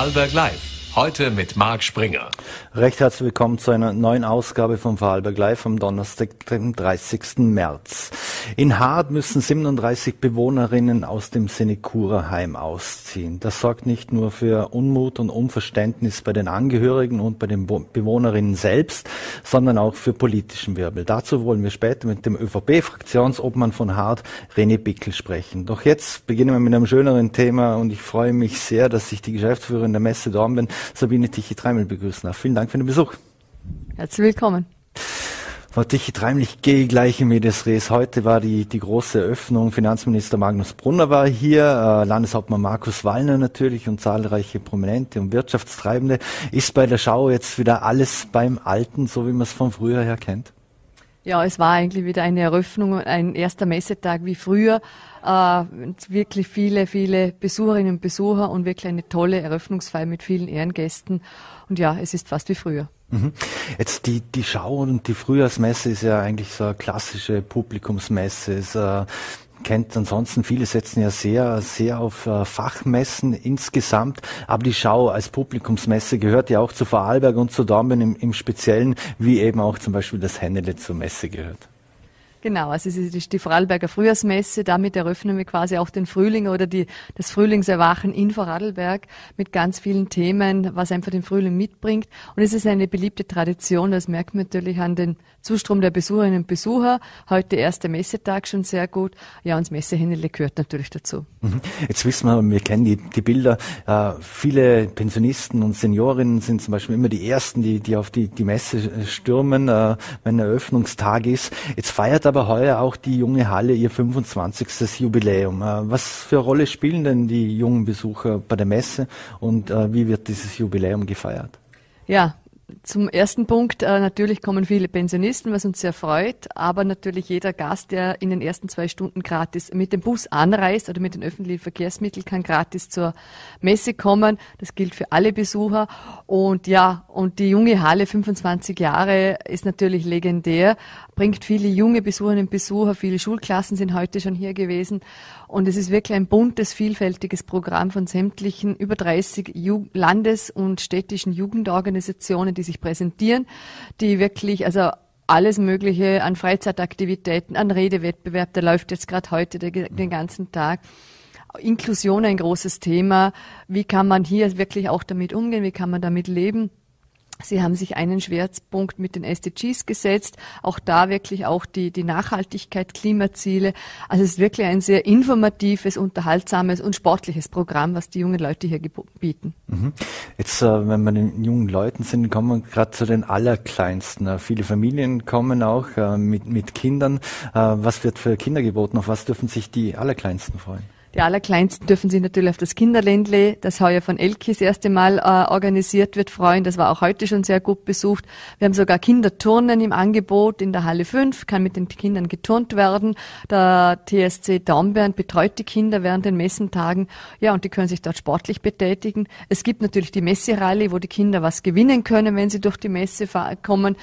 Vorarlberg Live. Heute mit Marc Springer. Recht herzlich willkommen zu einer neuen Ausgabe von Vorarlberg Live am Donnerstag, dem 30. März. In Hart müssen 37 Bewohnerinnen aus dem Senecura-Heim ausziehen. Das sorgt nicht nur für Unmut und Unverständnis bei den Angehörigen und bei den Bewohnerinnen selbst, sondern auch für politischen Wirbel. Dazu wollen wir später mit dem ÖVP-Fraktionsobmann von Hart, René Bickel, sprechen. Doch jetzt beginnen wir mit einem schöneren Thema und ich freue mich sehr, dass ich die Geschäftsführerin der Messe Dornbirn, Sabine Tichy-Treimel begrüßen darf. Vielen Dank für den Besuch. Herzlich willkommen. Frau Tichy-Treimel, ich gehe gleich in Medias Res. Heute war die, die große Eröffnung. Finanzminister Magnus Brunner war hier, äh, Landeshauptmann Markus Wallner natürlich und zahlreiche Prominente und Wirtschaftstreibende. Ist bei der Schau jetzt wieder alles beim Alten, so wie man es von früher her kennt? Ja, es war eigentlich wieder eine Eröffnung, ein erster Messetag wie früher. Äh, wirklich viele, viele Besucherinnen und Besucher und wirklich eine tolle Eröffnungsfeier mit vielen Ehrengästen. Und ja, es ist fast wie früher. Mhm. Jetzt die, die Schau und die Frühjahrsmesse ist ja eigentlich so eine klassische Publikumsmesse. Ist, äh, kennt ansonsten, viele setzen ja sehr, sehr auf äh, Fachmessen insgesamt, aber die Schau als Publikumsmesse gehört ja auch zu Vorarlberg und zu Dornbirn im, im Speziellen, wie eben auch zum Beispiel das Hennele zur Messe gehört. Genau, also es ist die Vorarlberger Frühjahrsmesse. Damit eröffnen wir quasi auch den Frühling oder die, das Frühlingserwachen in Vorarlberg mit ganz vielen Themen, was einfach den Frühling mitbringt. Und es ist eine beliebte Tradition. Das merkt man natürlich an den Zustrom der Besucherinnen und Besucher. Heute erster Messetag schon sehr gut. Ja, und das Messehändle gehört natürlich dazu. Mhm. Jetzt wissen wir, wir kennen die, die Bilder. Äh, viele Pensionisten und Seniorinnen sind zum Beispiel immer die Ersten, die, die auf die, die Messe stürmen, äh, wenn Eröffnungstag ist. Jetzt feiert aber heuer auch die junge Halle ihr 25. Jubiläum. Äh, was für eine Rolle spielen denn die jungen Besucher bei der Messe und äh, wie wird dieses Jubiläum gefeiert? Ja, zum ersten Punkt, äh, natürlich kommen viele Pensionisten, was uns sehr freut, aber natürlich jeder Gast, der in den ersten zwei Stunden gratis mit dem Bus anreist oder mit den öffentlichen Verkehrsmitteln, kann gratis zur Messe kommen. Das gilt für alle Besucher. Und ja, und die junge Halle, 25 Jahre, ist natürlich legendär, bringt viele junge Besucherinnen und Besucher, viele Schulklassen sind heute schon hier gewesen. Und es ist wirklich ein buntes, vielfältiges Programm von sämtlichen über 30 Ju Landes- und städtischen Jugendorganisationen, die sich präsentieren, die wirklich, also alles Mögliche an Freizeitaktivitäten, an Redewettbewerb, der läuft jetzt gerade heute den, ganzen Tag. Inklusion ein großes Thema. Wie kann man hier wirklich auch damit umgehen? Wie kann man damit leben? Sie haben sich einen Schwerpunkt mit den SDGs gesetzt, auch da wirklich auch die, die Nachhaltigkeit, Klimaziele. Also es ist wirklich ein sehr informatives, unterhaltsames und sportliches Programm, was die jungen Leute hier bieten. Mhm. Jetzt, äh, wenn wir den jungen Leuten sind, kommen wir gerade zu den Allerkleinsten. Äh, viele Familien kommen auch äh, mit, mit Kindern. Was wird für Kinder geboten? Auf was dürfen sich die Allerkleinsten freuen? Die Allerkleinsten dürfen sich natürlich auf das Kinderländle, das heuer von Elki das erste Mal äh, organisiert wird, freuen. Das war auch heute schon sehr gut besucht. Wir haben sogar Kinderturnen im Angebot in der Halle 5, kann mit den Kindern geturnt werden. Der TSC Daumbern betreut die Kinder während den Messentagen. Ja, und die können sich dort sportlich betätigen. Es gibt natürlich die Messerallye, wo die Kinder was gewinnen können, wenn sie durch die Messe kommen.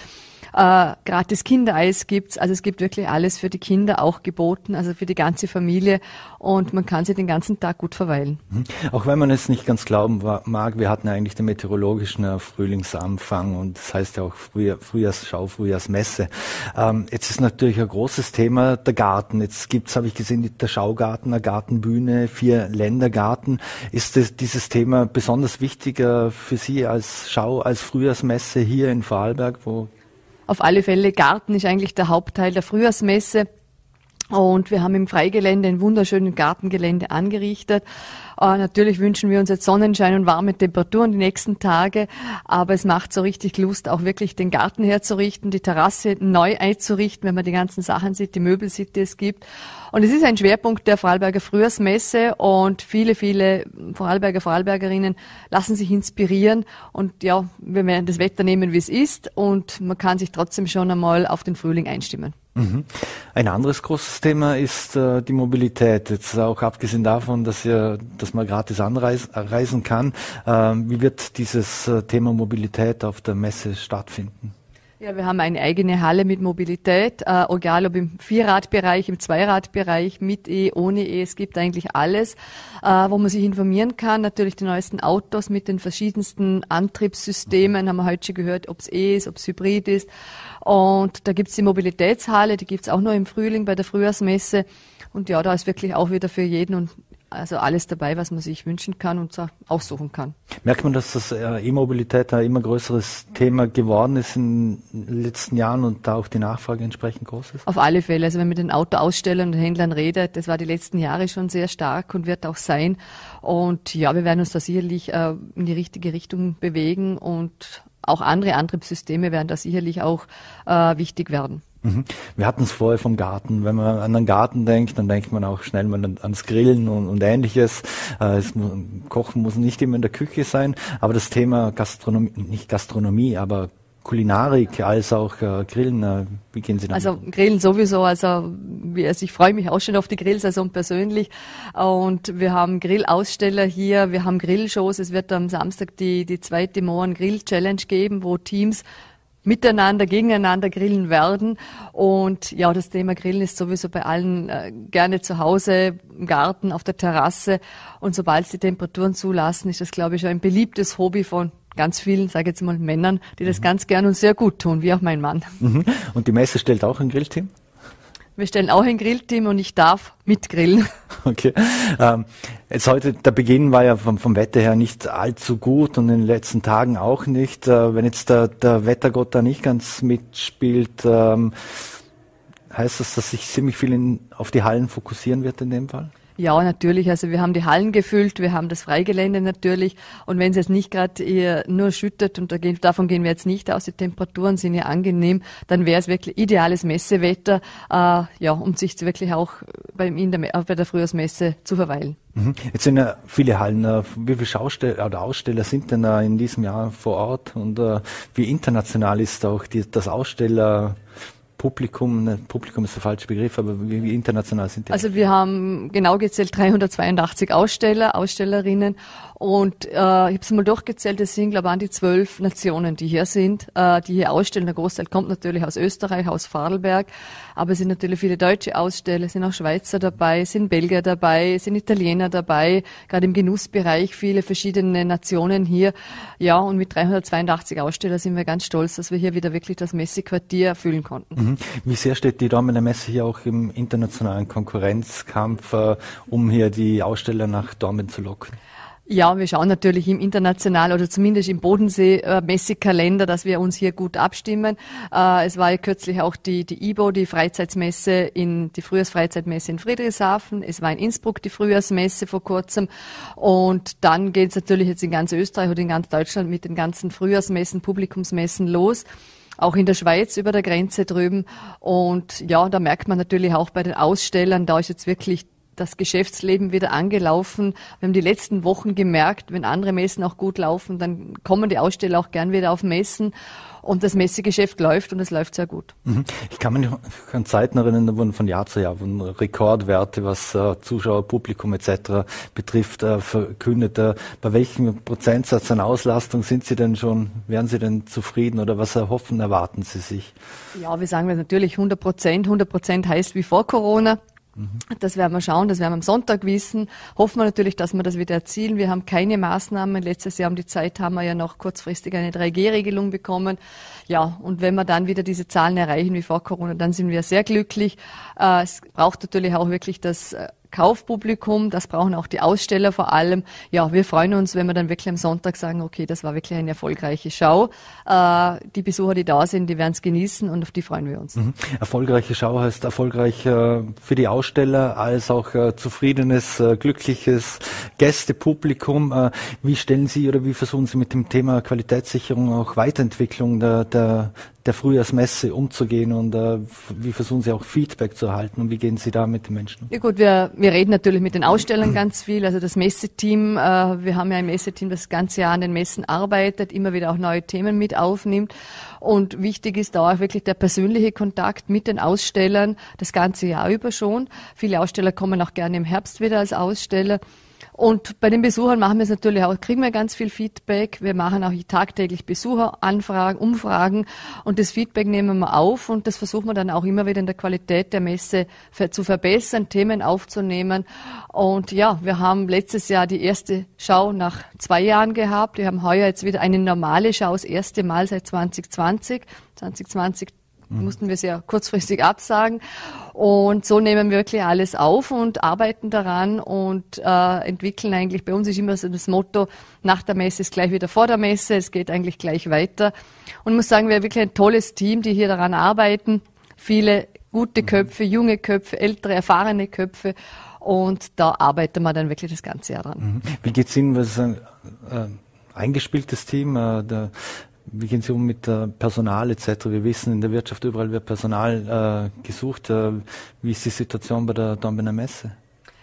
Äh, gratis Kindereis gibt's. Also es gibt wirklich alles für die Kinder auch geboten, also für die ganze Familie. Und man kann sie den ganzen Tag gut verweilen. Mhm. Auch wenn man es nicht ganz glauben mag, wir hatten eigentlich den meteorologischen äh, Frühlingsanfang und das heißt ja auch Frühjahr, Frühjahrsschau, Frühjahrsmesse. Ähm, jetzt ist natürlich ein großes Thema der Garten. Jetzt gibt's, habe ich gesehen, der Schaugarten, eine Gartenbühne, vier Ländergarten. Ist das, dieses Thema besonders wichtiger für Sie als Schau, als Frühjahrsmesse hier in Vorarlberg, wo auf alle Fälle, Garten ist eigentlich der Hauptteil der Frühjahrsmesse. Und wir haben im Freigelände ein wunderschönes Gartengelände angerichtet. Äh, natürlich wünschen wir uns jetzt Sonnenschein und warme Temperaturen die nächsten Tage, aber es macht so richtig Lust, auch wirklich den Garten herzurichten, die Terrasse neu einzurichten, wenn man die ganzen Sachen sieht, die Möbel sieht, die es gibt. Und es ist ein Schwerpunkt der Vorarlberger Frühjahrsmesse und viele, viele Vorarlberger, Vorarlbergerinnen lassen sich inspirieren und ja, wir werden das Wetter nehmen, wie es ist und man kann sich trotzdem schon einmal auf den Frühling einstimmen. Mhm. Ein anderes großes Thema ist äh, die Mobilität. Jetzt auch abgesehen davon, dass, ihr, dass man gratis anreisen kann. Äh, wie wird dieses äh, Thema Mobilität auf der Messe stattfinden? Ja, wir haben eine eigene Halle mit Mobilität, äh, egal ob im Vierradbereich, im Zweiradbereich, mit E, ohne E, es gibt eigentlich alles, äh, wo man sich informieren kann. Natürlich die neuesten Autos mit den verschiedensten Antriebssystemen, haben wir heute schon gehört, ob es E ist, ob es Hybrid ist. Und da gibt's die Mobilitätshalle, die gibt's auch nur im Frühling bei der Frühjahrsmesse. Und ja, da ist wirklich auch wieder für jeden und also alles dabei, was man sich wünschen kann und aussuchen kann. Merkt man, dass das äh, E-Mobilität ein immer größeres Thema geworden ist in den letzten Jahren und da auch die Nachfrage entsprechend groß ist? Auf alle Fälle. Also wenn man mit den Autoausstellern und Händlern redet, das war die letzten Jahre schon sehr stark und wird auch sein. Und ja, wir werden uns da sicherlich äh, in die richtige Richtung bewegen und auch andere Antriebssysteme werden da sicherlich auch äh, wichtig werden. Mhm. Wir hatten es vorher vom Garten. Wenn man an den Garten denkt, dann denkt man auch schnell mal ans Grillen und, und ähnliches. Äh, es, Kochen muss nicht immer in der Küche sein, aber das Thema Gastronomie, nicht Gastronomie, aber Kulinarik als auch äh, Grillen, äh, wie gehen Sie damit? Also Grillen sowieso, also, wie, also ich freue mich auch schon auf die Grillsaison persönlich und wir haben Grillaussteller hier, wir haben Grillshows, es wird am Samstag die, die zweite Mohren Grill Challenge geben, wo Teams miteinander, gegeneinander grillen werden. Und ja, das Thema Grillen ist sowieso bei allen äh, gerne zu Hause, im Garten, auf der Terrasse. Und sobald es die Temperaturen zulassen, ist das, glaube ich, ein beliebtes Hobby von ganz vielen, sage jetzt mal Männern, die das mhm. ganz gern und sehr gut tun, wie auch mein Mann. Mhm. Und die Messe stellt auch ein Grillteam? Wir stellen auch ein Grillteam und ich darf mitgrillen. Okay. Ähm, jetzt heute, der Beginn war ja vom, vom, Wetter her nicht allzu gut und in den letzten Tagen auch nicht. Äh, wenn jetzt der, der, Wettergott da nicht ganz mitspielt, ähm, heißt das, dass sich ziemlich viel in, auf die Hallen fokussieren wird in dem Fall? Ja, natürlich. Also wir haben die Hallen gefüllt, wir haben das Freigelände natürlich. Und wenn es jetzt nicht gerade nur schüttet, und davon gehen wir jetzt nicht aus, die Temperaturen sind ja angenehm, dann wäre es wirklich ideales Messewetter, äh, ja, um sich wirklich auch beim, in der, bei der Frühjahrsmesse zu verweilen. Mhm. Jetzt sind ja viele Hallen. Äh, wie viele Schausteller oder Aussteller sind denn in diesem Jahr vor Ort? Und äh, wie international ist auch die, das Aussteller? Publikum, ne, Publikum ist der falsche Begriff, aber wie, wie international sind die? Also wir haben genau gezählt 382 Aussteller, Ausstellerinnen und äh, ich habe es mal durchgezählt, es sind glaube ich an die zwölf Nationen, die hier sind, äh, die hier ausstellen. Der Großteil kommt natürlich aus Österreich, aus Vorarlberg, aber es sind natürlich viele deutsche Aussteller, es sind auch Schweizer dabei, es sind Belgier dabei, es sind Italiener dabei, gerade im Genussbereich viele verschiedene Nationen hier. Ja, und mit 382 Ausstellern sind wir ganz stolz, dass wir hier wieder wirklich das Messequartier erfüllen konnten. Mhm. Wie sehr steht die Dormener Messe hier auch im internationalen Konkurrenzkampf, äh, um hier die Aussteller nach Dormen zu locken? Ja, wir schauen natürlich im international oder zumindest im Bodensee-Messekalender, dass wir uns hier gut abstimmen. Äh, es war ja kürzlich auch die, die IBO, die Freizeitsmesse in, die Frühjahrsfreizeitmesse in Friedrichshafen. Es war in Innsbruck die Frühjahrsmesse vor kurzem. Und dann geht es natürlich jetzt in ganz Österreich oder in ganz Deutschland mit den ganzen Frühjahrsmessen, Publikumsmessen los auch in der Schweiz über der Grenze drüben. Und ja, da merkt man natürlich auch bei den Ausstellern, da ist jetzt wirklich das Geschäftsleben wieder angelaufen. Wir haben die letzten Wochen gemerkt, wenn andere Messen auch gut laufen, dann kommen die Aussteller auch gern wieder auf Messen und das Messegeschäft läuft und es läuft sehr gut. Mhm. Ich kann mich an Zeiten erinnern, da wurden von Jahr zu Jahr wurden Rekordwerte, was äh, Zuschauer, Publikum etc. betrifft, äh, verkündet. Äh, bei welchem Prozentsatz an Auslastung sind Sie denn schon, wären Sie denn zufrieden oder was erhoffen, erwarten Sie sich? Ja, wir sagen natürlich 100 Prozent. 100 Prozent heißt wie vor Corona. Das werden wir schauen, das werden wir am Sonntag wissen. Hoffen wir natürlich, dass wir das wieder erzielen. Wir haben keine Maßnahmen. Letztes Jahr um die Zeit haben wir ja noch kurzfristig eine 3G-Regelung bekommen. Ja, und wenn wir dann wieder diese Zahlen erreichen wie vor Corona, dann sind wir sehr glücklich. Äh, es braucht natürlich auch wirklich das äh, Kaufpublikum, das brauchen auch die Aussteller vor allem. Ja, wir freuen uns, wenn wir dann wirklich am Sonntag sagen, okay, das war wirklich eine erfolgreiche Schau. Äh, die Besucher, die da sind, die werden es genießen und auf die freuen wir uns. Mhm. Erfolgreiche Schau heißt erfolgreich äh, für die Aussteller als auch äh, zufriedenes, äh, glückliches Gästepublikum. Äh, wie stellen Sie oder wie versuchen Sie mit dem Thema Qualitätssicherung auch Weiterentwicklung der, der, der Frühjahrsmesse umzugehen und äh, wie versuchen Sie auch Feedback zu erhalten und wie gehen Sie da mit den Menschen Ja gut, wir, wir reden natürlich mit den Ausstellern ganz viel, also das Messeteam, äh, wir haben ja ein Messeteam, das das ganze Jahr an den Messen arbeitet, immer wieder auch neue Themen mit aufnimmt und wichtig ist da auch wirklich der persönliche Kontakt mit den Ausstellern das ganze Jahr über schon. Viele Aussteller kommen auch gerne im Herbst wieder als Aussteller. Und bei den Besuchern machen wir es natürlich auch, kriegen wir ganz viel Feedback. Wir machen auch tagtäglich Besucheranfragen, Umfragen und das Feedback nehmen wir auf und das versuchen wir dann auch immer wieder in der Qualität der Messe zu verbessern, Themen aufzunehmen. Und ja, wir haben letztes Jahr die erste Schau nach zwei Jahren gehabt. Wir haben heuer jetzt wieder eine normale Schau, das erste Mal seit 2020. 2020 mhm. mussten wir sehr kurzfristig absagen. Und so nehmen wir wirklich alles auf und arbeiten daran und äh, entwickeln eigentlich, bei uns ist immer so das Motto, nach der Messe ist gleich wieder vor der Messe, es geht eigentlich gleich weiter. Und ich muss sagen, wir haben wirklich ein tolles Team, die hier daran arbeiten. Viele gute mhm. Köpfe, junge Köpfe, ältere, erfahrene Köpfe. Und da arbeiten wir dann wirklich das ganze Jahr dran. Mhm. Wie geht's Ihnen? Was ist ein äh, eingespieltes Team? Äh, der wie gehen Sie um mit äh, Personal etc.? Wir wissen, in der Wirtschaft überall wird Personal äh, gesucht. Äh, wie ist die Situation bei der Dombener Messe?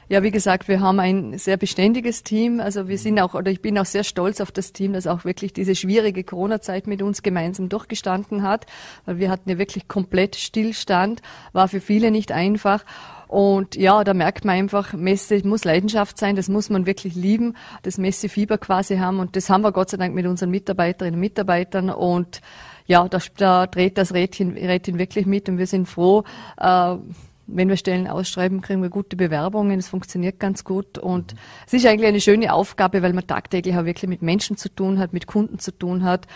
Ja, wie gesagt, wir haben ein sehr beständiges Team. Also wir sind auch, oder ich bin auch sehr stolz auf das Team, das auch wirklich diese schwierige Corona-Zeit mit uns gemeinsam durchgestanden hat, weil wir hatten ja wirklich komplett Stillstand, war für viele nicht einfach. Und ja, da merkt man einfach, Messe muss Leidenschaft sein, das muss man wirklich lieben, das Messefieber quasi haben. Und das haben wir Gott sei Dank mit unseren Mitarbeiterinnen und Mitarbeitern. Und ja, da, da dreht das Rädchen, Rädchen wirklich mit und wir sind froh. Äh, wenn wir Stellen ausschreiben, kriegen wir gute Bewerbungen. Es funktioniert ganz gut und es ist eigentlich eine schöne Aufgabe, weil man tagtäglich auch wirklich mit Menschen zu tun hat, mit Kunden zu tun hat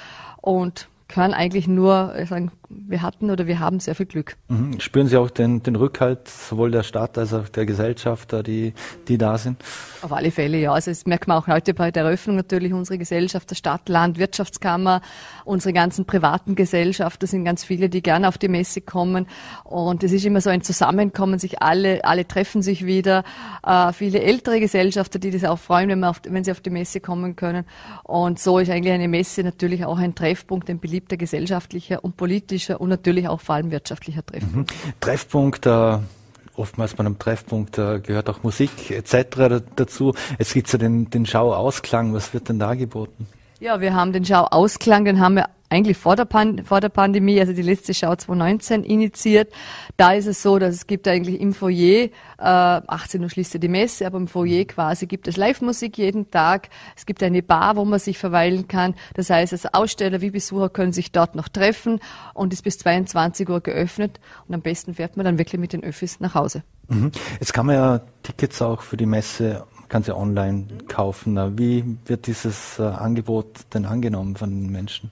und kann eigentlich nur sagen, wir hatten oder wir haben sehr viel Glück. Mhm. Spüren Sie auch den, den Rückhalt sowohl der Stadt als auch der Gesellschaft, die, die da sind? Auf alle Fälle, ja. Also das merkt man auch heute bei der Eröffnung natürlich unsere Gesellschaft, der Stadt, Land, Wirtschaftskammer, unsere ganzen privaten Gesellschaften, das sind ganz viele, die gerne auf die Messe kommen. Und es ist immer so ein Zusammenkommen, sich alle, alle treffen sich wieder. Äh, viele ältere Gesellschaften, die das auch freuen, wenn, auf, wenn sie auf die Messe kommen können. Und so ist eigentlich eine Messe natürlich auch ein Treffpunkt, ein beliebter gesellschaftlicher und politischer politischer und natürlich auch vor allem wirtschaftlicher Treffpunkt. Mhm. Treffpunkt, äh, oftmals bei einem Treffpunkt äh, gehört auch Musik etc. dazu. Jetzt gibt es ja den, den Schauausklang. Was wird denn da geboten? Ja, wir haben den Schauausklang, den haben wir eigentlich vor der, Pan vor der Pandemie, also die letzte Schau 2019 initiiert. Da ist es so, dass es gibt eigentlich im Foyer, äh, 18 Uhr schließt ja die Messe, aber im Foyer quasi gibt es Live-Musik jeden Tag. Es gibt eine Bar, wo man sich verweilen kann. Das heißt, als Aussteller wie Besucher können sich dort noch treffen und ist bis 22 Uhr geöffnet. Und am besten fährt man dann wirklich mit den Öffis nach Hause. Mhm. Jetzt kann man ja Tickets auch für die Messe kann sie online kaufen. Wie wird dieses äh, Angebot denn angenommen von den Menschen?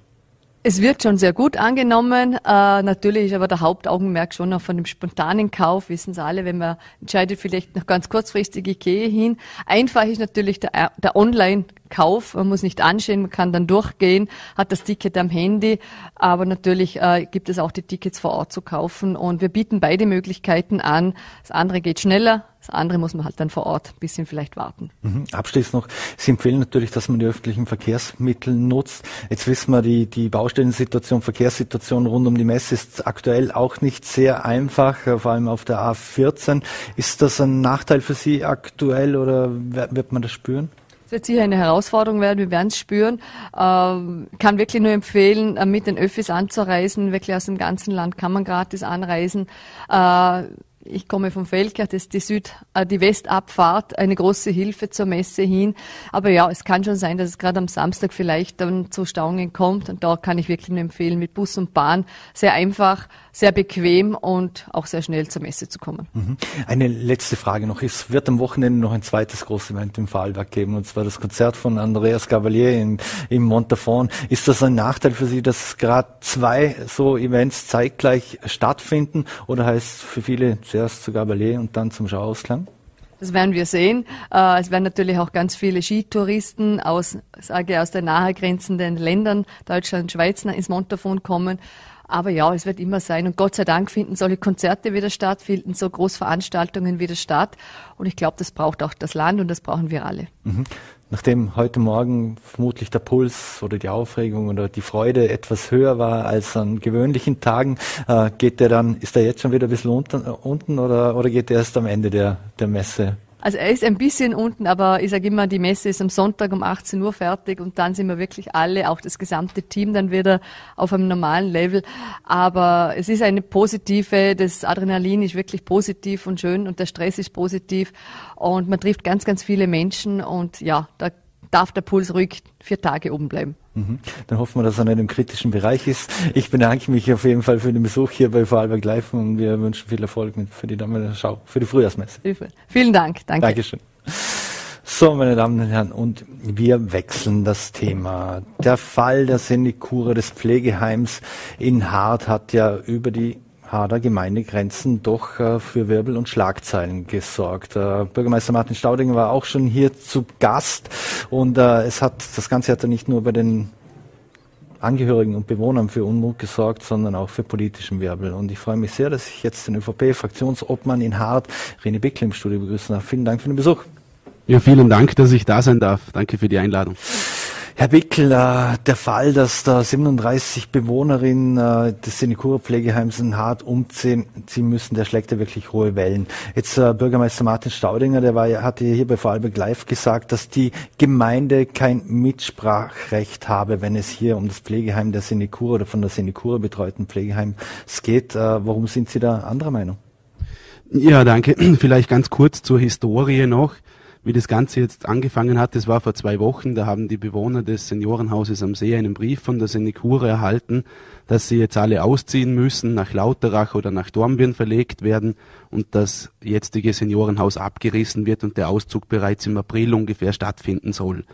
Es wird schon sehr gut angenommen. Äh, natürlich ist aber der Hauptaugenmerk schon noch von dem spontanen Kauf, wissen Sie alle, wenn man entscheidet, vielleicht noch ganz kurzfristig, gehe hin. Einfach ist natürlich der, der Online-Kauf. Man muss nicht anschauen, man kann dann durchgehen, hat das Ticket am Handy. Aber natürlich äh, gibt es auch die Tickets vor Ort zu kaufen. Und wir bieten beide Möglichkeiten an. Das andere geht schneller, das andere muss man halt dann vor Ort ein bisschen vielleicht warten. Mhm. Abschließend noch, Sie empfehlen natürlich, dass man die öffentlichen Verkehrsmittel nutzt. Jetzt wissen wir, die, die Baustellensituation, Verkehrssituation rund um die Messe ist aktuell auch nicht sehr einfach, äh, vor allem auf der A14. Ist das ein Nachteil für Sie aktuell oder wird man das spüren? Es wird sicher eine Herausforderung werden, wir werden es spüren. Ähm, kann wirklich nur empfehlen, äh, mit den Öffis anzureisen. Wirklich aus dem ganzen Land kann man gratis anreisen. Äh, ich komme vom Feldkirch, das ist die Süd, äh, die Westabfahrt, eine große Hilfe zur Messe hin. Aber ja, es kann schon sein, dass es gerade am Samstag vielleicht dann zu Stauungen kommt. Und da kann ich wirklich nur empfehlen, mit Bus und Bahn sehr einfach, sehr bequem und auch sehr schnell zur Messe zu kommen. Mhm. Eine letzte Frage noch. Es wird am Wochenende noch ein zweites großes Event im Vorarlberg geben, und zwar das Konzert von Andreas Cavalier in, im Montafon. Ist das ein Nachteil für Sie, dass gerade zwei so Events zeitgleich stattfinden? Oder heißt für viele zuerst zu Gabalier und dann zum Schauausklang? Das werden wir sehen. Äh, es werden natürlich auch ganz viele Skitouristen aus, sage aus den nahegrenzenden Ländern, Deutschland, Schweiz, ins Montafon kommen. Aber ja, es wird immer sein. Und Gott sei Dank finden solche Konzerte wieder statt, finden so Großveranstaltungen wieder statt. Und ich glaube, das braucht auch das Land und das brauchen wir alle. Mhm. Nachdem heute Morgen vermutlich der Puls oder die Aufregung oder die Freude etwas höher war als an gewöhnlichen Tagen, äh, geht der dann, ist er jetzt schon wieder ein bisschen unten, unten oder, oder geht er erst am Ende der, der Messe Also er ist ein bisschen unten, aber ich sage immer, die Messe ist am Sonntag um 18 Uhr fertig und dann sind wir wirklich alle, auch das gesamte Team dann wieder auf einem normalen Level. Aber es ist eine positive, das Adrenalin ist wirklich positiv und schön und der Stress ist positiv und man trifft ganz, ganz viele Menschen und ja, da darf der Puls ruhig vier Tage oben bleiben. Mhm. Dann hoffen wir, dass er nicht im kritischen Bereich ist. Ich bedanke mich auf jeden Fall für den Besuch hier bei Vorarlberg Live und wir wünschen viel Erfolg für die Schau, für die Frühjahrsmesse. Vielen Dank. Danke. Dankeschön. So, meine Damen und Herren, und wir wechseln das Thema. Der Fall der Senekura des Pflegeheims in Hart hat ja über die Hader Gemeindegrenzen doch äh, für Wirbel und Schlagzeilen gesorgt. Äh, Bürgermeister Martin Staudinger war auch schon hier zu Gast und äh, es hat das Ganze hat ja nicht nur bei den Angehörigen und Bewohnern für Unmut gesorgt, sondern auch für politischen Wirbel. Und ich freue mich sehr, dass ich jetzt den ÖVP-Fraktionsobmann in Hart, René Bickl, im Studio begrüßen darf. Vielen Dank für den Besuch. Ja, vielen Dank, dass ich da sein darf. Danke für die Einladung. Herr Wickel, äh, der Fall, dass da 37 Bewohnerinnen äh, des Sinekura Pflegeheims in Hart umziehen ziehen müssen, der schlägt ja wirklich hohe Wellen. Jetzt äh, Bürgermeister Martin Staudinger, der war, hatte hier bei Vorarlberg Live gesagt, dass die Gemeinde kein Mitsprachrecht habe, wenn es hier um das Pflegeheim der Sinekura oder von der Sinekura betreuten Pflegeheims geht. Äh, warum sind Sie da anderer Meinung? Ja, danke. Vielleicht ganz kurz zur Historie noch wie das Ganze jetzt angefangen hat, das war vor zwei Wochen, da haben die Bewohner des Seniorenhauses am See einen Brief von der Senekure erhalten, dass sie jetzt alle ausziehen müssen, nach Lauterach oder nach Dornbirn verlegt werden und das jetzige Seniorenhaus abgerissen wird und der Auszug bereits im April ungefähr stattfinden soll.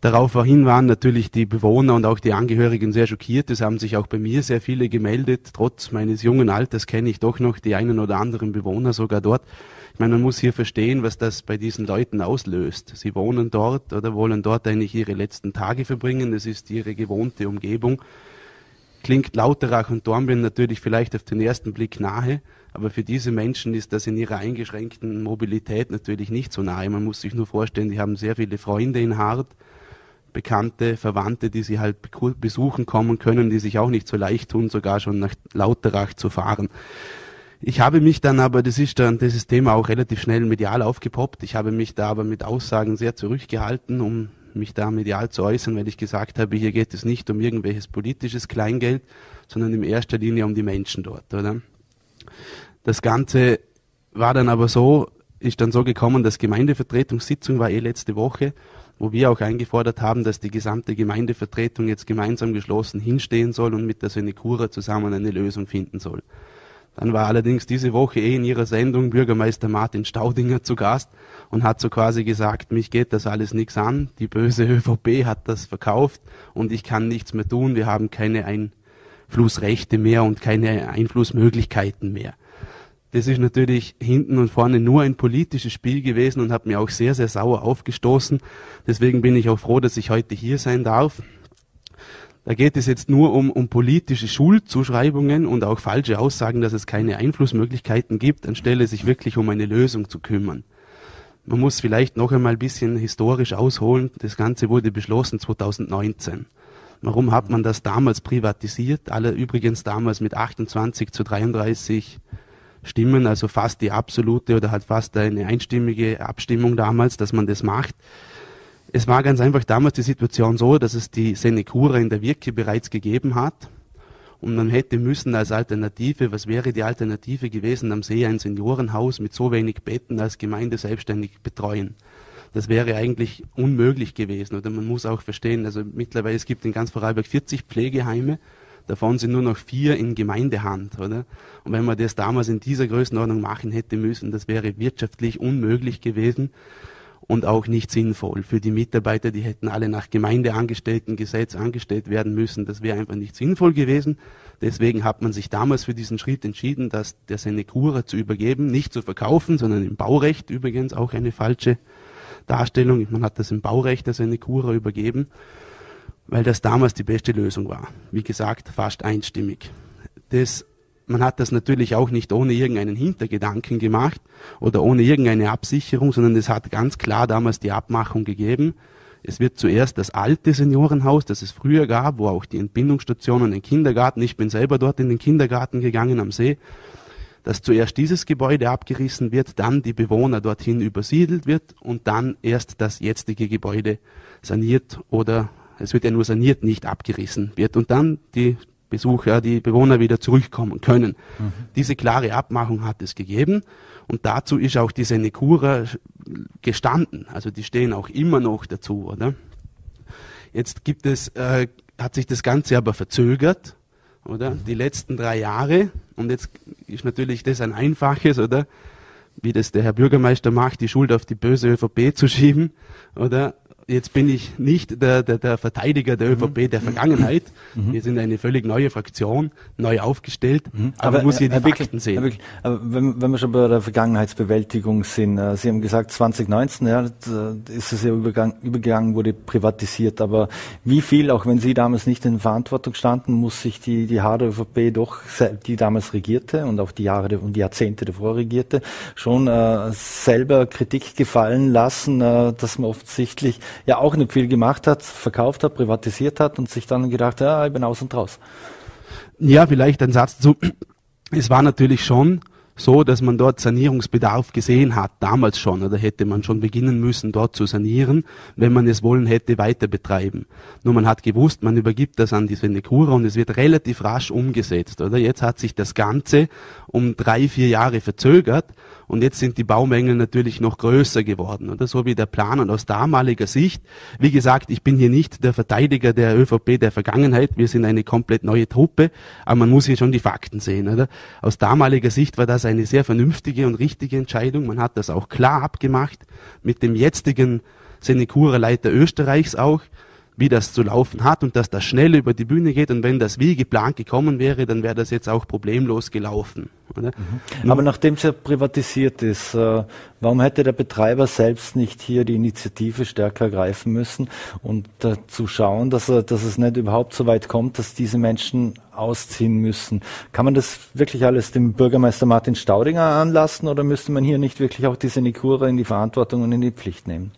Daraufhin waren natürlich die Bewohner und auch die Angehörigen sehr schockiert. Es haben sich auch bei mir sehr viele gemeldet. Trotz meines jungen Alters kenne ich doch noch die einen oder anderen Bewohner sogar dort. Ich meine, man muss hier verstehen, was das bei diesen Leuten auslöst. Sie wohnen dort oder wollen dort eigentlich ihre letzten Tage verbringen. Das ist ihre gewohnte Umgebung. Klingt Lauterach und Dornbirn natürlich vielleicht auf den ersten Blick nahe, aber für diese Menschen ist das in ihrer eingeschränkten Mobilität natürlich nicht so nahe. Man muss sich nur vorstellen, die haben sehr viele Freunde in Hart, Bekannte, Verwandte, die sie halt besuchen kommen können, die sich auch nicht so leicht tun, sogar schon nach Lauterach zu fahren. Ich habe mich dann aber, das ist dann dieses Thema auch relativ schnell medial aufgepoppt. Ich habe mich da aber mit Aussagen sehr zurückgehalten, um mich da medial zu äußern, weil ich gesagt habe, hier geht es nicht um irgendwelches politisches Kleingeld, sondern in erster Linie um die Menschen dort, oder? Das Ganze war dann aber so, ist dann so gekommen, dass Gemeindevertretungssitzung war eh letzte Woche, wo wir auch eingefordert haben, dass die gesamte Gemeindevertretung jetzt gemeinsam geschlossen hinstehen soll und mit der Senekura zusammen eine Lösung finden soll. Dann war allerdings diese Woche eh in ihrer Sendung Bürgermeister Martin Staudinger zu Gast und hat so quasi gesagt, mich geht das alles nichts an, die böse ÖVP hat das verkauft und ich kann nichts mehr tun, wir haben keine Einflussrechte mehr und keine Einflussmöglichkeiten mehr. Das ist natürlich hinten und vorne nur ein politisches Spiel gewesen und hat mir auch sehr, sehr sauer aufgestoßen. Deswegen bin ich auch froh, dass ich heute hier sein darf. Da geht es jetzt nur um, um politische Schuldzuschreibungen und auch falsche Aussagen, dass es keine Einflussmöglichkeiten gibt, anstelle sich wirklich um eine Lösung zu kümmern. Man muss vielleicht noch einmal ein bisschen historisch ausholen. Das Ganze wurde beschlossen 2019. Warum hat man das damals privatisiert? Alle übrigens damals mit 28 zu 33 Stimmen, also fast die absolute oder halt fast eine einstimmige Abstimmung damals, dass man das macht. Es war ganz einfach damals die Situation so, dass es die Senecura in der Wirke bereits gegeben hat. Und man hätte müssen als Alternative, was wäre die Alternative gewesen, am See ein Seniorenhaus mit so wenig Betten als Gemeinde selbstständig betreuen. Das wäre eigentlich unmöglich gewesen. Oder man muss auch verstehen, also mittlerweile es gibt in ganz Vorarlberg 40 Pflegeheime, davon sind nur noch vier in Gemeindehand, oder? Und wenn man das damals in dieser Größenordnung machen hätte müssen, das wäre wirtschaftlich unmöglich gewesen und auch nicht sinnvoll. Für die Mitarbeiter, die hätten alle nach Gemeindeangestelltengesetz angestellt werden müssen, das wäre einfach nicht sinnvoll gewesen. Deswegen hat man sich damals für diesen Schritt entschieden, das der Senecura zu übergeben, nicht zu verkaufen, sondern im Baurecht übrigens auch eine falsche Darstellung. Man hat das im Baurecht der Senecura übergeben, weil das damals die beste Lösung war. Wie gesagt, fast einstimmig. Das man hat das natürlich auch nicht ohne irgendeinen Hintergedanken gemacht oder ohne irgendeine Absicherung, sondern es hat ganz klar damals die Abmachung gegeben. Es wird zuerst das alte Seniorenhaus, das es früher gab, wo auch die Entbindungsstation und den Kindergarten, ich bin selber dort in den Kindergarten gegangen am See, dass zuerst dieses Gebäude abgerissen wird, dann die Bewohner dorthin übersiedelt wird und dann erst das jetzige Gebäude saniert oder es wird ja nur saniert, nicht abgerissen wird und dann die Besucher, die Bewohner wieder zurückkommen können. Mhm. Diese klare Abmachung hat es gegeben und dazu ist auch die Senecura gestanden. Also die stehen auch immer noch dazu, oder? Jetzt gibt es, äh, hat sich das Ganze aber verzögert, oder? Die letzten drei Jahre und jetzt ist natürlich das ein einfaches, oder? Wie das der Herr Bürgermeister macht, die Schuld auf die böse ÖVP zu schieben, oder? Jetzt bin ich nicht der, der, der Verteidiger der ÖVP mhm. der Vergangenheit. Mhm. Wir sind eine völlig neue Fraktion, neu aufgestellt, mhm. aber, aber muss hier die Fakten Wickel, sehen. Wickel, aber wenn, wenn wir schon bei der Vergangenheitsbewältigung sind, äh, Sie haben gesagt 2019, ja, ist es ja übergang, übergegangen, wurde privatisiert, aber wie viel, auch wenn Sie damals nicht in Verantwortung standen, muss sich die, die harte ÖVP doch, die damals regierte und auch die Jahre und die Jahrzehnte davor regierte, schon äh, selber Kritik gefallen lassen, äh, dass man offensichtlich ja auch nicht viel gemacht hat, verkauft hat, privatisiert hat und sich dann gedacht, ja, ich bin aus und raus. Ja, vielleicht ein Satz zu. Es war natürlich schon so, dass man dort Sanierungsbedarf gesehen hat, damals schon, oder hätte man schon beginnen müssen, dort zu sanieren, wenn man es wollen hätte, weiter betreiben. Nur man hat gewusst, man übergibt das an die Senecura und es wird relativ rasch umgesetzt, oder? Jetzt hat sich das Ganze um drei, vier Jahre verzögert und jetzt sind die Baumengen natürlich noch größer geworden, oder so wie der Plan. Und aus damaliger Sicht, wie gesagt, ich bin hier nicht der Verteidiger der ÖVP der Vergangenheit, wir sind eine komplett neue Truppe, aber man muss hier schon die Fakten sehen, oder? Aus damaliger Sicht war das eine sehr vernünftige und richtige Entscheidung. Man hat das auch klar abgemacht mit dem jetzigen Senecura-Leiter Österreichs auch wie das zu laufen hat und dass das schnell über die Bühne geht und wenn das wie geplant gekommen wäre, dann wäre das jetzt auch problemlos gelaufen. Mhm. Aber nachdem es ja privatisiert ist, äh, warum hätte der Betreiber selbst nicht hier die Initiative stärker greifen müssen und dazu schauen, dass, er, dass es nicht überhaupt so weit kommt, dass diese Menschen ausziehen müssen? Kann man das wirklich alles dem Bürgermeister Martin Staudinger anlassen oder müsste man hier nicht wirklich auch diese Nikura in die Verantwortung und in die Pflicht nehmen?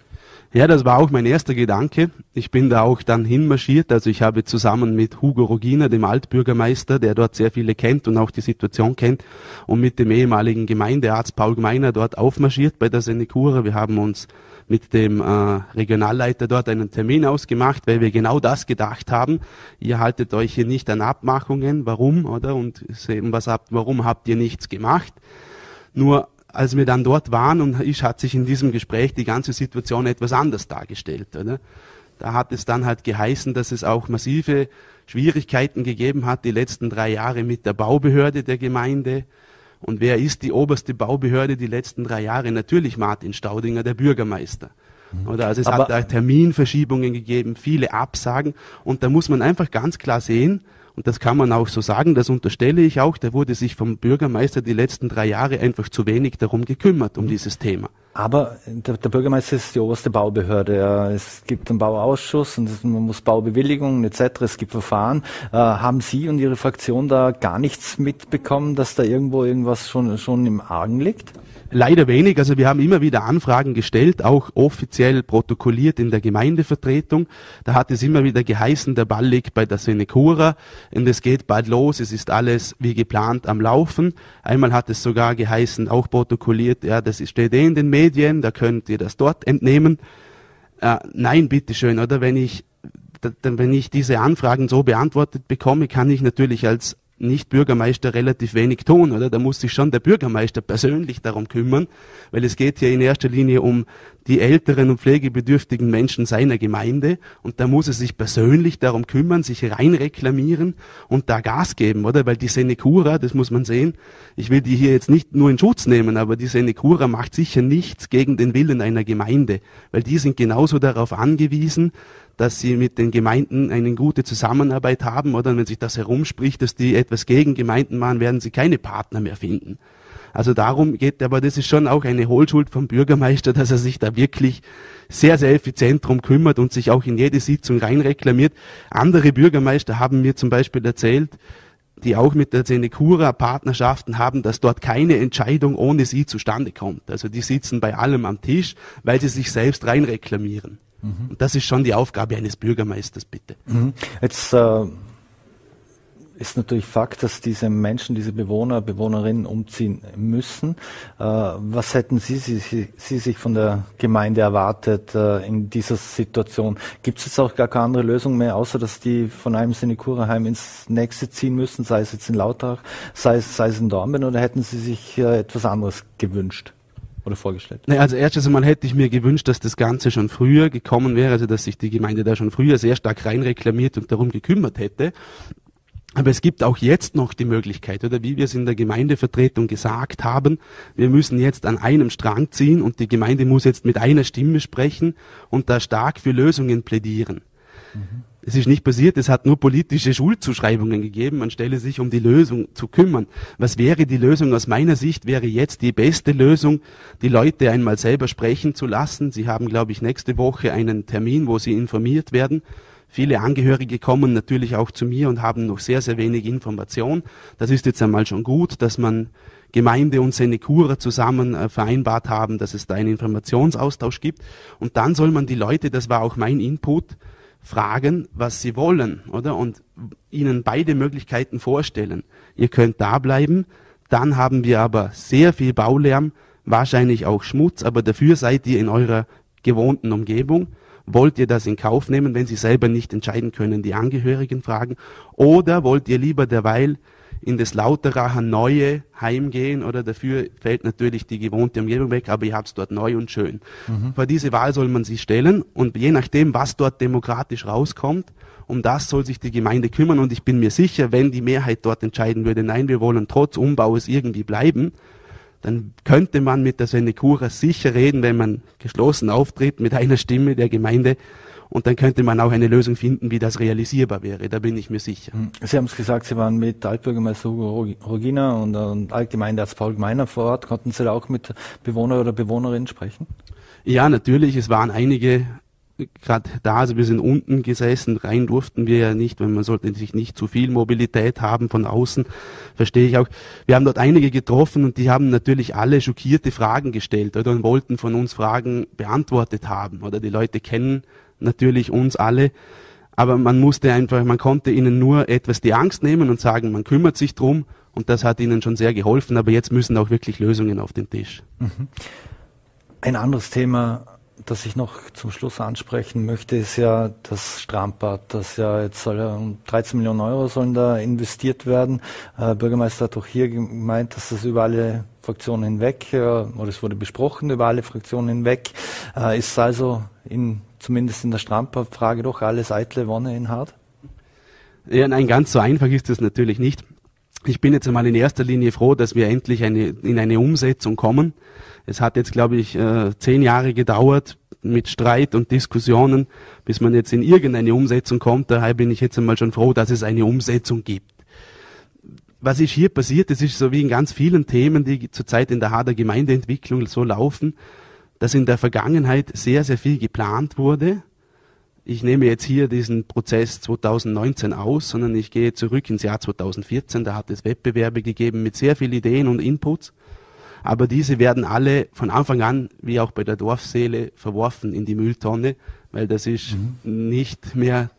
Ja, das war auch mein erster Gedanke. Ich bin da auch dann hinmarschiert. Also ich habe zusammen mit Hugo Rogina, dem Altbürgermeister, der dort sehr viele kennt und auch die Situation kennt, und mit dem ehemaligen Gemeindearzt Paul Gmeiner dort aufmarschiert bei der Senecura. Wir haben uns mit dem äh, Regionalleiter dort einen Termin ausgemacht, weil wir genau das gedacht haben. Ihr haltet euch hier nicht an Abmachungen. Warum, oder? Und was habt, warum habt ihr nichts gemacht? Nur als wir dann dort waren und ich hat sich in diesem Gespräch die ganze Situation etwas anders dargestellt. Oder? Da hat es dann halt geheißen, dass es auch massive Schwierigkeiten gegeben hat die letzten drei Jahre mit der Baubehörde der Gemeinde. Und wer ist die oberste Baubehörde die letzten drei Jahre? Natürlich Martin Staudinger, der Bürgermeister. Mhm. Oder also es Aber hat da Terminverschiebungen gegeben, viele Absagen. Und da muss man einfach ganz klar sehen, und das kann man auch so sagen, das unterstelle ich auch, da wurde sich vom Bürgermeister die letzten drei Jahre einfach zu wenig darum gekümmert, um mhm. dieses Thema. Aber der, der, Bürgermeister ist die oberste Baubehörde. Es gibt einen Bauausschuss und man muss Baubewilligungen etc. Es gibt Verfahren. Äh, haben Sie und Ihre Fraktion da gar nichts mitbekommen, dass da irgendwo irgendwas schon, schon im Argen liegt? Leider wenig. Also wir haben immer wieder Anfragen gestellt, auch offiziell protokolliert in der Gemeindevertretung. Da hat es immer wieder geheißen, der Ball liegt bei der Senecura und es geht bald los, es ist alles wie geplant am Laufen. Einmal hat es sogar geheißen, auch protokolliert, ja, das steht eh in den Medien, da könnt ihr das dort entnehmen. Äh, nein, bitteschön, oder? Wenn ich, wenn ich diese Anfragen so beantwortet bekomme, kann ich natürlich als nicht-Bürgermeister relativ wenig tun, oder? Da muss sich schon der Bürgermeister persönlich darum kümmern, weil es geht hier in erster Linie um die älteren und pflegebedürftigen Menschen seiner Gemeinde und da muss er sich persönlich darum kümmern, sich rein reklamieren und da Gas geben, oder? Weil die Senecura, das muss man sehen, ich will die hier jetzt nicht nur in Schutz nehmen, aber die Senecura macht sicher nichts gegen den Willen einer Gemeinde, weil die sind genauso darauf angewiesen, dass sie mit den Gemeinden eine gute Zusammenarbeit haben oder wenn sich das herumspricht, dass die etwas gegen Gemeinden machen, werden sie keine Partner mehr finden. Also darum geht, aber das ist schon auch eine Hohlschuld vom Bürgermeister, dass er sich da wirklich sehr, sehr effizient drum kümmert und sich auch in jede Sitzung reinreklamiert. Andere Bürgermeister haben mir zum Beispiel erzählt, die auch mit der Senecura Partnerschaften haben, dass dort keine Entscheidung ohne sie zustande kommt. Also die sitzen bei allem am Tisch, weil sie sich selbst reinreklamieren. Mhm. Und das ist schon die Aufgabe eines Bürgermeisters, bitte. Mhm. Jetzt äh, ist natürlich Fakt, dass diese Menschen, diese Bewohner, Bewohnerinnen umziehen müssen. Äh, was hätten Sie, Sie, Sie, sich von der Gemeinde erwartet äh, in dieser Situation? Gibt es jetzt auch gar keine andere Lösung mehr, außer dass die von einem Sinekuraheim ins nächste ziehen müssen, sei es jetzt in Lautrach, sei es, sei es in Dornbirn, oder hätten Sie sich äh, etwas anderes gewünscht? oder vorgestellt? Naja, also erstes einmal hätte ich mir gewünscht, dass das Ganze schon früher gekommen wäre, also dass sich die Gemeinde da schon früher sehr stark reinreklamiert und darum gekümmert hätte. Aber es gibt auch jetzt noch die Möglichkeit, oder wie wir es in der Gemeindevertretung gesagt haben, wir müssen jetzt an einem Strang ziehen und die Gemeinde muss jetzt mit einer Stimme sprechen und da stark für Lösungen plädieren. Mhm. Es ist nicht passiert, es hat nur politische Schuldzuschreibungen gegeben, anstelle sich um die Lösung zu kümmern. Was wäre die Lösung? Aus meiner Sicht wäre jetzt die beste Lösung, die Leute einmal selber sprechen zu lassen. Sie haben, glaube ich, nächste Woche einen Termin, wo sie informiert werden Viele Angehörige kommen natürlich auch zu mir und haben noch sehr, sehr wenig Information. Das ist jetzt einmal schon gut, dass man Gemeinde und Senecura zusammen äh, vereinbart haben, dass es da einen Informationsaustausch gibt. Und dann soll man die Leute, das war auch mein Input, fragen, was sie wollen, oder? Und ihnen beide Möglichkeiten vorstellen. Ihr könnt da bleiben, dann haben wir aber sehr viel Baulärm, wahrscheinlich auch Schmutz, aber dafür seid ihr in eurer gewohnten Umgebung. Wollt ihr das in Kauf nehmen, wenn Sie selber nicht entscheiden können, die Angehörigen fragen? Oder wollt ihr lieber derweil in das Lauteracher neue Heim gehen oder dafür fällt natürlich die gewohnte Umgebung weg, aber ihr habt es dort neu und schön. Mhm. Vor diese Wahl soll man sich stellen und je nachdem, was dort demokratisch rauskommt, um das soll sich die Gemeinde kümmern und ich bin mir sicher, wenn die Mehrheit dort entscheiden würde, nein, wir wollen trotz Umbaues irgendwie bleiben, dann könnte man mit der Senecura sicher reden, wenn man geschlossen auftritt mit einer Stimme der Gemeinde. Und dann könnte man auch eine Lösung finden, wie das realisierbar wäre. Da bin ich mir sicher. Hm. Sie haben es gesagt, Sie waren mit Altbürgermeister Hugo Rogina und, und Altgemeindearzt Paul Gemeiner vor Ort. Konnten Sie da auch mit Bewohner oder Bewohnerinnen sprechen? Ja, natürlich. Es waren einige gerade da, also wir sind unten gesessen, rein durften wir ja nicht, weil man sollte sich nicht zu viel Mobilität haben von außen, verstehe ich auch. Wir haben dort einige getroffen und die haben natürlich alle schockierte Fragen gestellt oder und wollten von uns Fragen beantwortet haben oder die Leute kennen natürlich uns alle, aber man musste einfach, man konnte ihnen nur etwas die Angst nehmen und sagen, man kümmert sich drum und das hat ihnen schon sehr geholfen, aber jetzt müssen auch wirklich Lösungen auf den Tisch. Mhm. Ein anderes Thema das ich noch zum Schluss ansprechen möchte, ist ja das Strandbad, das ja jetzt soll ja 13 Millionen Euro sollen da investiert werden. Äh, Bürgermeister hat auch hier gemeint, dass das über alle Fraktionen hinweg, äh, oder es wurde besprochen über alle Fraktionen hinweg, äh, ist also in, zumindest in der Strandbadfrage doch alles eitle Wonne in Hart? Ja, nein, ganz so einfach ist das natürlich nicht. Ich bin jetzt einmal in erster Linie froh, dass wir endlich eine, in eine Umsetzung kommen. Es hat jetzt, glaube ich, äh, zehn Jahre gedauert mit Streit und Diskussionen, bis man jetzt in irgendeine Umsetzung kommt. Daher bin ich jetzt einmal schon froh, dass es eine Umsetzung gibt. Was ist hier passiert? Es ist so wie in ganz vielen Themen, die zurzeit in der Hader Gemeindeentwicklung so laufen, dass in der Vergangenheit sehr, sehr viel geplant wurde. Ich nehme jetzt hier diesen Prozess 2019 aus, sondern ich gehe zurück ins Jahr 2014. Da hat es Wettbewerbe gegeben mit sehr vielen Ideen und Inputs aber diese werden alle von Anfang an, wie auch bei der Dorfseele, verworfen in die Mülltonne, weil das ist mhm. nicht mehr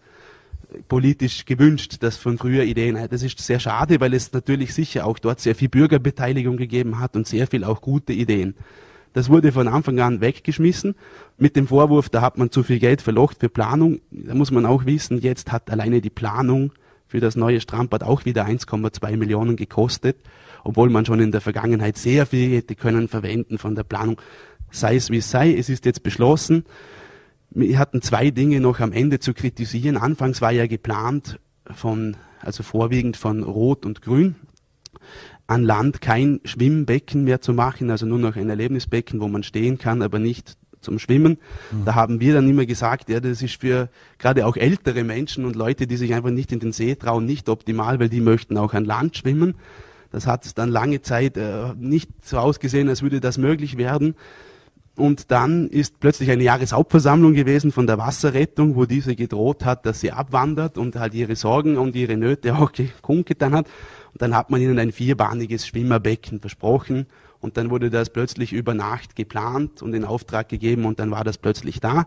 politisch gewünscht, das von früher Ideen. Das ist sehr schade, weil es natürlich sicher auch dort sehr viel Bürgerbeteiligung gegeben hat und sehr viel auch gute Ideen. Das wurde von Anfang an weggeschmissen mit dem Vorwurf, da hat man zu viel Geld verlocht für Planung. Da muss man auch wissen, jetzt hat alleine die Planung für das neue Strandbad auch wieder 1,2 Millionen gekostet obwohl man schon in der Vergangenheit sehr viel hätte können verwenden von der Planung. Sei es wie es sei, es ist jetzt beschlossen. Wir hatten zwei Dinge noch am Ende zu kritisieren. Anfangs war ja geplant von, also vorwiegend von Rot und Grün, an Land kein Schwimmbecken mehr zu machen, also nur noch ein Erlebnisbecken, wo man stehen kann, aber nicht zum Schwimmen. Mhm. Da haben wir dann immer gesagt, ja, das ist für gerade auch ältere Menschen und Leute, die sich einfach nicht in den See trauen, nicht optimal, weil die möchten auch an Land schwimmen. Das hat dann lange Zeit äh, nicht so ausgesehen, als würde das möglich werden. Und dann ist plötzlich eine Jahreshauptversammlung gewesen von der Wasserrettung, wo diese gedroht hat, dass sie abwandert und halt ihre Sorgen und ihre Nöte auch kundgetan hat. Dann hat man ihnen ein vierbahniges Schwimmerbecken versprochen. Und dann wurde das plötzlich über Nacht geplant und in Auftrag gegeben und dann war das plötzlich da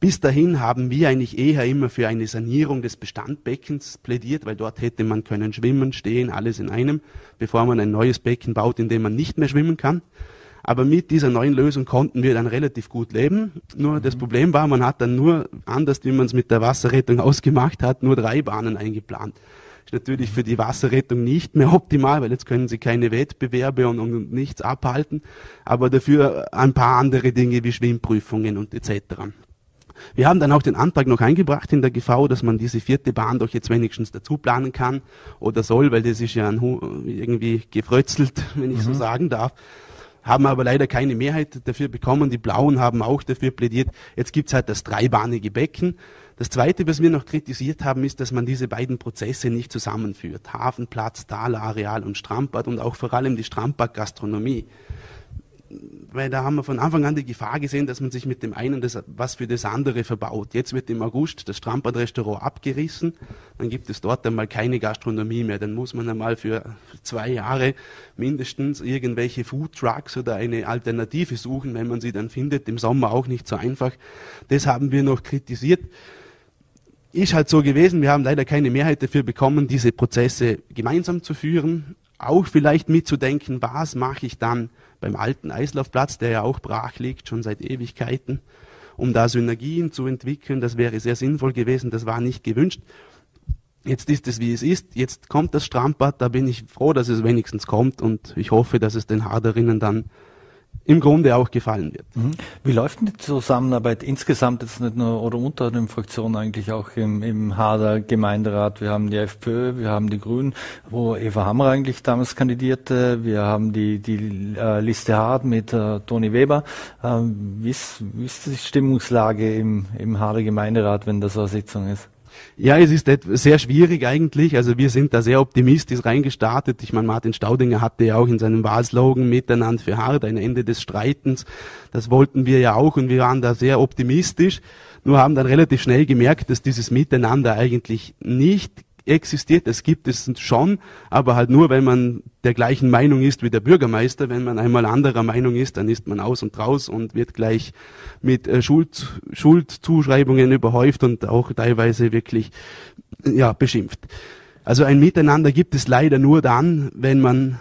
Bis dahin haben wir eigentlich eher immer für eine Sanierung des Bestandbeckens plädiert, weil dort hätte man können schwimmen, stehen, alles in einem, bevor man ein neues Becken baut, in dem man nicht mehr schwimmen kann. Aber mit dieser neuen Lösung konnten wir dann relativ gut leben. Nur das Problem war, man hat dann nur, anders wie man es mit der Wasserrettung ausgemacht hat, nur drei Bahnen eingeplant. Ist natürlich für die Wasserrettung nicht mehr optimal, weil jetzt können sie keine Wettbewerbe und, und nichts abhalten, aber dafür ein paar andere Dinge wie Schwimmprüfungen und etc. Wir haben dann auch den Antrag noch eingebracht in der GV, dass man diese vierte Bahn doch jetzt wenigstens dazu planen kann oder soll, weil das ist ja irgendwie gefrötzelt, wenn ich mhm. so sagen darf haben aber leider keine Mehrheit dafür bekommen. Die Blauen haben auch dafür plädiert. Jetzt gibt's halt das dreibahnige Becken. Das Zweite, was wir noch kritisiert haben, ist, dass man diese beiden Prozesse nicht zusammenführt. Hafenplatz, Talareal und Strandbad und auch vor allem die Strandbad-Gastronomie weil da haben wir von Anfang an die Gefahr gesehen, dass man sich mit dem einen das, was für das andere verbaut. Jetzt wird im August das Strandbadrestaurant abgerissen, dann gibt es dort einmal keine Gastronomie mehr. Dann muss man einmal für zwei Jahre mindestens irgendwelche Food Trucks oder eine Alternative suchen, wenn man sie dann findet. Im Sommer auch nicht so einfach. Das haben wir noch kritisiert. Ist halt so gewesen, wir haben leider keine Mehrheit dafür bekommen, diese Prozesse gemeinsam zu führen. Auch vielleicht mitzudenken, was mache ich dann, beim alten Eislaufplatz, der ja auch brach liegt, schon seit Ewigkeiten, um da Synergien zu entwickeln. Das wäre sehr sinnvoll gewesen, das war nicht gewünscht. Jetzt ist es, wie es ist. Jetzt kommt das Strandbad, da bin ich froh, dass es wenigstens kommt und ich hoffe, dass es den Harderinnen dann im Grunde auch gefallen wird. Mhm. Wie läuft denn die Zusammenarbeit insgesamt jetzt nicht nur oder unter den Fraktionen eigentlich auch im, im Hader Gemeinderat? Wir haben die FPÖ, wir haben die Grünen, wo Eva Hammer eigentlich damals kandidierte, wir haben die, die äh, Liste Hard mit äh, Toni Weber. Ähm, wie, ist, wie ist die Stimmungslage im, im Hader Gemeinderat, wenn das eine Sitzung ist? Ja, es ist sehr schwierig eigentlich. Also wir sind da sehr optimistisch reingestartet. Ich meine, Martin Staudinger hatte ja auch in seinem Wahlslogan Miteinander für hart, ein Ende des Streitens. Das wollten wir ja auch und wir waren da sehr optimistisch. Nur haben dann relativ schnell gemerkt, dass dieses Miteinander eigentlich nicht existiert, das gibt es schon, aber halt nur, wenn man der gleichen Meinung ist wie der Bürgermeister. Wenn man einmal anderer Meinung ist, dann ist man aus und raus und wird gleich mit äh, Schuld, Schuldzuschreibungen überhäuft und auch teilweise wirklich ja, beschimpft. Also ein Miteinander gibt es leider nur dann, wenn man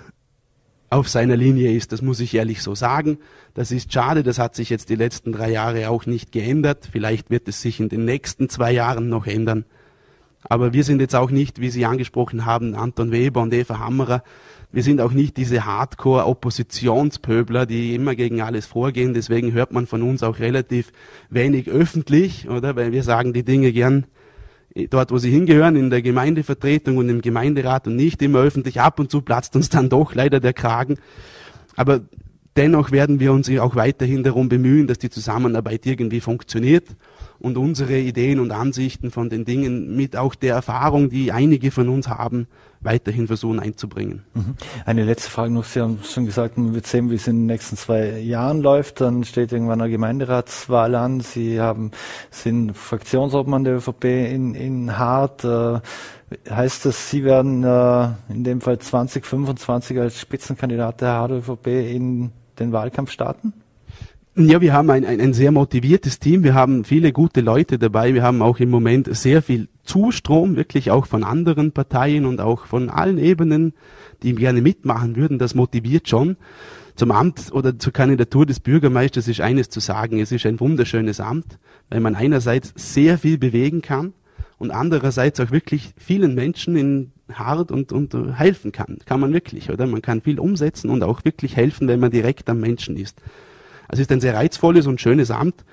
auf seiner Linie ist. Das muss ich ehrlich so sagen. Das ist schade. Das hat sich jetzt die letzten drei Jahre auch nicht geändert. Vielleicht wird es sich in den nächsten zwei Jahren noch ändern. Aber wir sind jetzt auch nicht, wie Sie angesprochen haben, Anton Weber und Eva Hammerer. Wir sind auch nicht diese Hardcore-Oppositionspöbler, die immer gegen alles vorgehen. Deswegen hört man von uns auch relativ wenig öffentlich, oder? Weil wir sagen die Dinge gern dort, wo sie hingehören, in der Gemeindevertretung und im Gemeinderat und nicht immer öffentlich. Ab und zu platzt uns dann doch leider der Kragen. Aber dennoch werden wir uns auch weiterhin darum bemühen, dass die Zusammenarbeit irgendwie funktioniert und unsere Ideen und Ansichten von den Dingen mit auch der Erfahrung, die einige von uns haben, weiterhin versuchen einzubringen. Mhm. Eine letzte Frage noch. Sie haben schon gesagt, man wird sehen, wie es in den nächsten zwei Jahren läuft. Dann steht irgendwann eine Gemeinderatswahl an. Sie haben, sind Fraktionsobmann der ÖVP in, in Hart. Äh, heißt das, Sie werden äh, in dem Fall 2025 als Spitzenkandidat der Hart ÖVP in den Wahlkampf starten? Ja, wir haben ein, ein, ein sehr motiviertes Team. Wir haben viele gute Leute dabei. Wir haben auch im Moment sehr viel Zustrom, wirklich auch von anderen Parteien und auch von allen Ebenen, die gerne mitmachen würden. Das motiviert schon. Zum Amt oder zur Kandidatur des Bürgermeisters ist eines zu sagen. Es ist ein wunderschönes Amt, weil man einerseits sehr viel bewegen kann und andererseits auch wirklich vielen Menschen in hart und, und helfen kann. Kann man wirklich, oder? Man kann viel umsetzen und auch wirklich helfen, wenn man direkt am Menschen ist. Es ist ein sehr reizvolles und schönes Amt.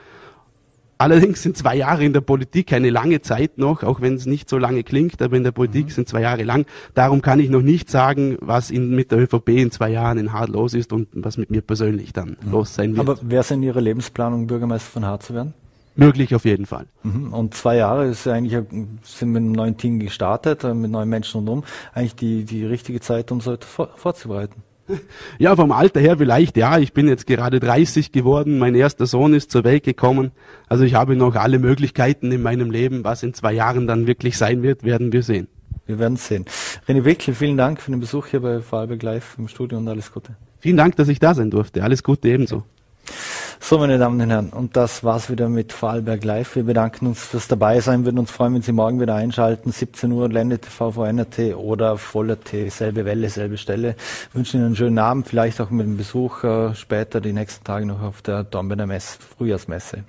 Allerdings sind zwei Jahre in der Politik eine lange Zeit noch, auch wenn es nicht so lange klingt, aber in der Politik mhm. sind zwei Jahre lang. Darum kann ich noch nicht sagen, was in, mit der ÖVP in zwei Jahren in Hart los ist und was mit mir persönlich dann mhm. los sein wird. Aber wäre es in Ihrer Lebensplanung, Bürgermeister von Hart zu werden? Möglich auf jeden Fall. Mhm. Und zwei Jahre ist eigentlich, sind mit einem neuen Team gestartet, äh, mit neuen Menschen rundherum, eigentlich die, die richtige Zeit, um so etwas vorzubereiten. Ja, vom Alter her vielleicht, ja. Ich bin jetzt gerade 30 geworden. Mein erster Sohn ist zur Welt gekommen. Also ich habe noch alle Möglichkeiten in meinem Leben. Was in zwei Jahren dann wirklich sein wird, werden wir sehen. Wir werden sehen. René Wickel, vielen Dank für den Besuch hier bei Vorarlberg Live im Studio und alles Gute. Vielen Dank, dass ich da sein durfte. Alles Gute ebenso. So, meine Damen und Herren, und das war's wieder mit Vorarlberg Live. Wir bedanken uns fürs Dabeisein, würden uns freuen, wenn Sie morgen wieder einschalten, 17 Uhr, Lende TV, VNRT oder Voller T, selbe Welle, selbe Stelle. Wir wünschen Ihnen einen schönen Abend, vielleicht auch mit einem Besuch äh, später, die nächsten Tage noch auf der Dornbirner Messe, Frühjahrsmesse.